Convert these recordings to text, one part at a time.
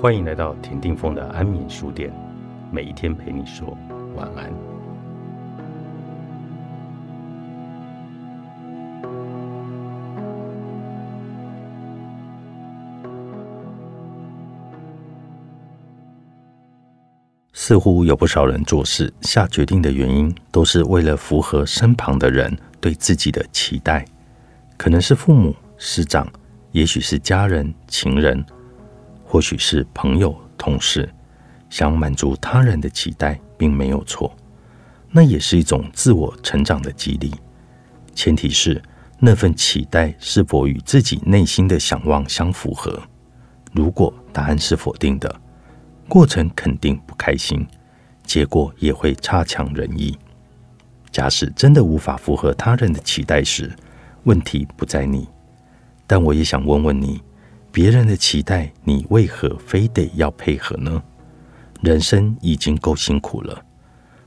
欢迎来到田定峰的安眠书店，每一天陪你说晚安。似乎有不少人做事下决定的原因，都是为了符合身旁的人对自己的期待，可能是父母、师长，也许是家人、情人。或许是朋友、同事想满足他人的期待，并没有错，那也是一种自我成长的激励。前提是那份期待是否与自己内心的想望相符合。如果答案是否定的，过程肯定不开心，结果也会差强人意。假使真的无法符合他人的期待时，问题不在你。但我也想问问你。别人的期待，你为何非得要配合呢？人生已经够辛苦了，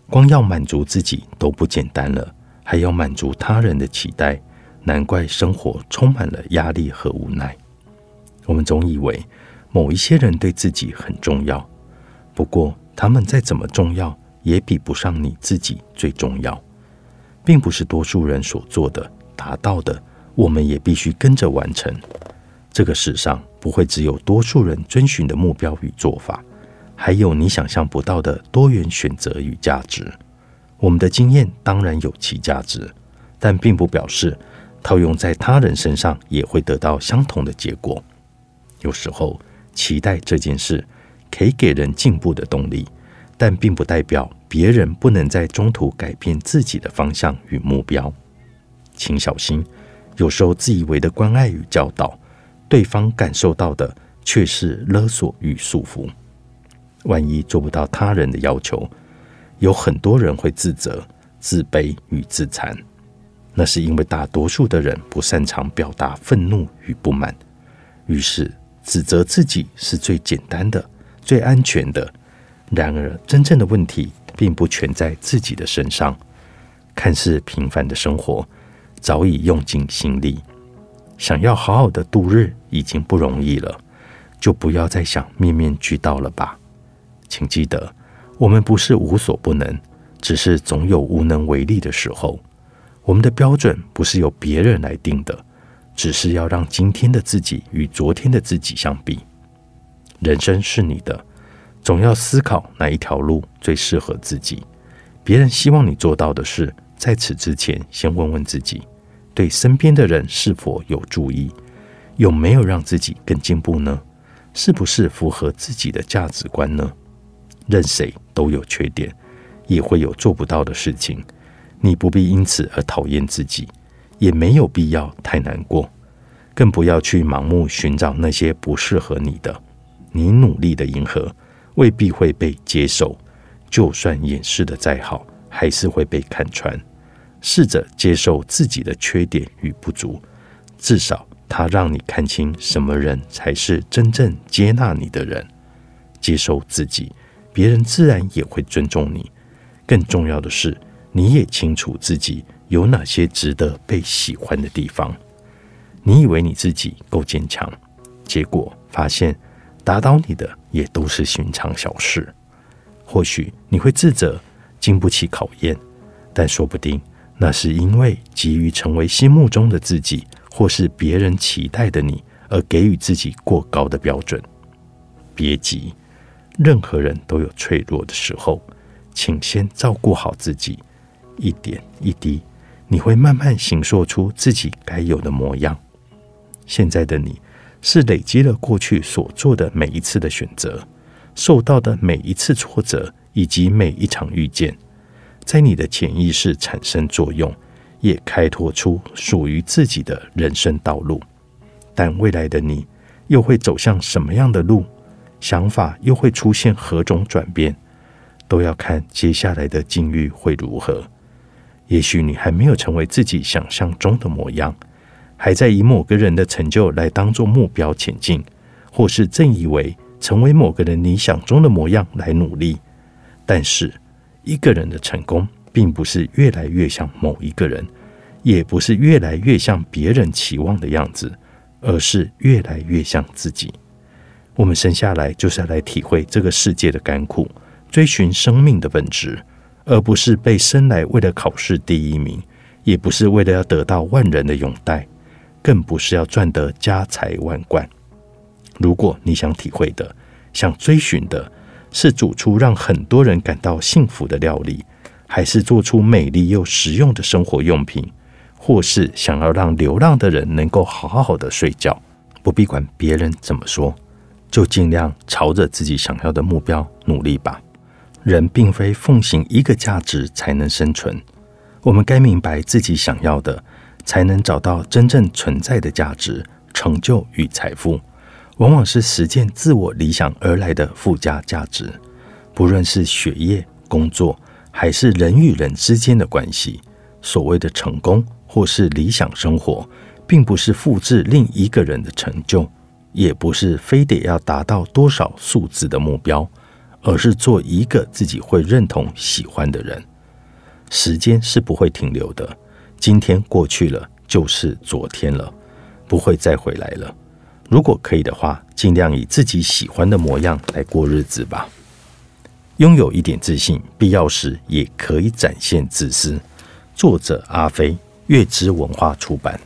光要满足自己都不简单了，还要满足他人的期待，难怪生活充满了压力和无奈。我们总以为某一些人对自己很重要，不过他们再怎么重要，也比不上你自己最重要。并不是多数人所做的、达到的，我们也必须跟着完成。这个世上不会只有多数人遵循的目标与做法，还有你想象不到的多元选择与价值。我们的经验当然有其价值，但并不表示套用在他人身上也会得到相同的结果。有时候，期待这件事可以给人进步的动力，但并不代表别人不能在中途改变自己的方向与目标。请小心，有时候自以为的关爱与教导。对方感受到的却是勒索与束缚。万一做不到他人的要求，有很多人会自责、自卑与自残。那是因为大多数的人不擅长表达愤怒与不满，于是指责自己是最简单的、最安全的。然而，真正的问题并不全在自己的身上。看似平凡的生活，早已用尽心力。想要好好的度日已经不容易了，就不要再想面面俱到了吧。请记得，我们不是无所不能，只是总有无能为力的时候。我们的标准不是由别人来定的，只是要让今天的自己与昨天的自己相比。人生是你的，总要思考哪一条路最适合自己。别人希望你做到的事，在此之前，先问问自己。对身边的人是否有注意？有没有让自己更进步呢？是不是符合自己的价值观呢？任谁都有缺点，也会有做不到的事情。你不必因此而讨厌自己，也没有必要太难过，更不要去盲目寻找那些不适合你的。你努力的迎合，未必会被接受。就算掩饰的再好，还是会被看穿。试着接受自己的缺点与不足，至少他让你看清什么人才是真正接纳你的人。接受自己，别人自然也会尊重你。更重要的是，你也清楚自己有哪些值得被喜欢的地方。你以为你自己够坚强，结果发现打倒你的也都是寻常小事。或许你会自责，经不起考验，但说不定。那是因为急于成为心目中的自己，或是别人期待的你，而给予自己过高的标准。别急，任何人都有脆弱的时候，请先照顾好自己，一点一滴，你会慢慢形塑出自己该有的模样。现在的你，是累积了过去所做的每一次的选择，受到的每一次挫折，以及每一场遇见。在你的潜意识产生作用，也开拓出属于自己的人生道路。但未来的你又会走向什么样的路？想法又会出现何种转变？都要看接下来的境遇会如何。也许你还没有成为自己想象中的模样，还在以某个人的成就来当做目标前进，或是正以为成为某个人理想中的模样来努力。但是。一个人的成功，并不是越来越像某一个人，也不是越来越像别人期望的样子，而是越来越像自己。我们生下来就是要来体会这个世界的甘苦，追寻生命的本质，而不是被生来为了考试第一名，也不是为了要得到万人的拥戴，更不是要赚得家财万贯。如果你想体会的，想追寻的是煮出让很多人感到幸福的料理，还是做出美丽又实用的生活用品，或是想要让流浪的人能够好好的睡觉，不必管别人怎么说，就尽量朝着自己想要的目标努力吧。人并非奉行一个价值才能生存，我们该明白自己想要的，才能找到真正存在的价值、成就与财富。往往是实践自我理想而来的附加价值，不论是学业、工作，还是人与人之间的关系。所谓的成功或是理想生活，并不是复制另一个人的成就，也不是非得要达到多少数字的目标，而是做一个自己会认同、喜欢的人。时间是不会停留的，今天过去了就是昨天了，不会再回来了。如果可以的话，尽量以自己喜欢的模样来过日子吧。拥有一点自信，必要时也可以展现自私。作者：阿飞，月之文化出版。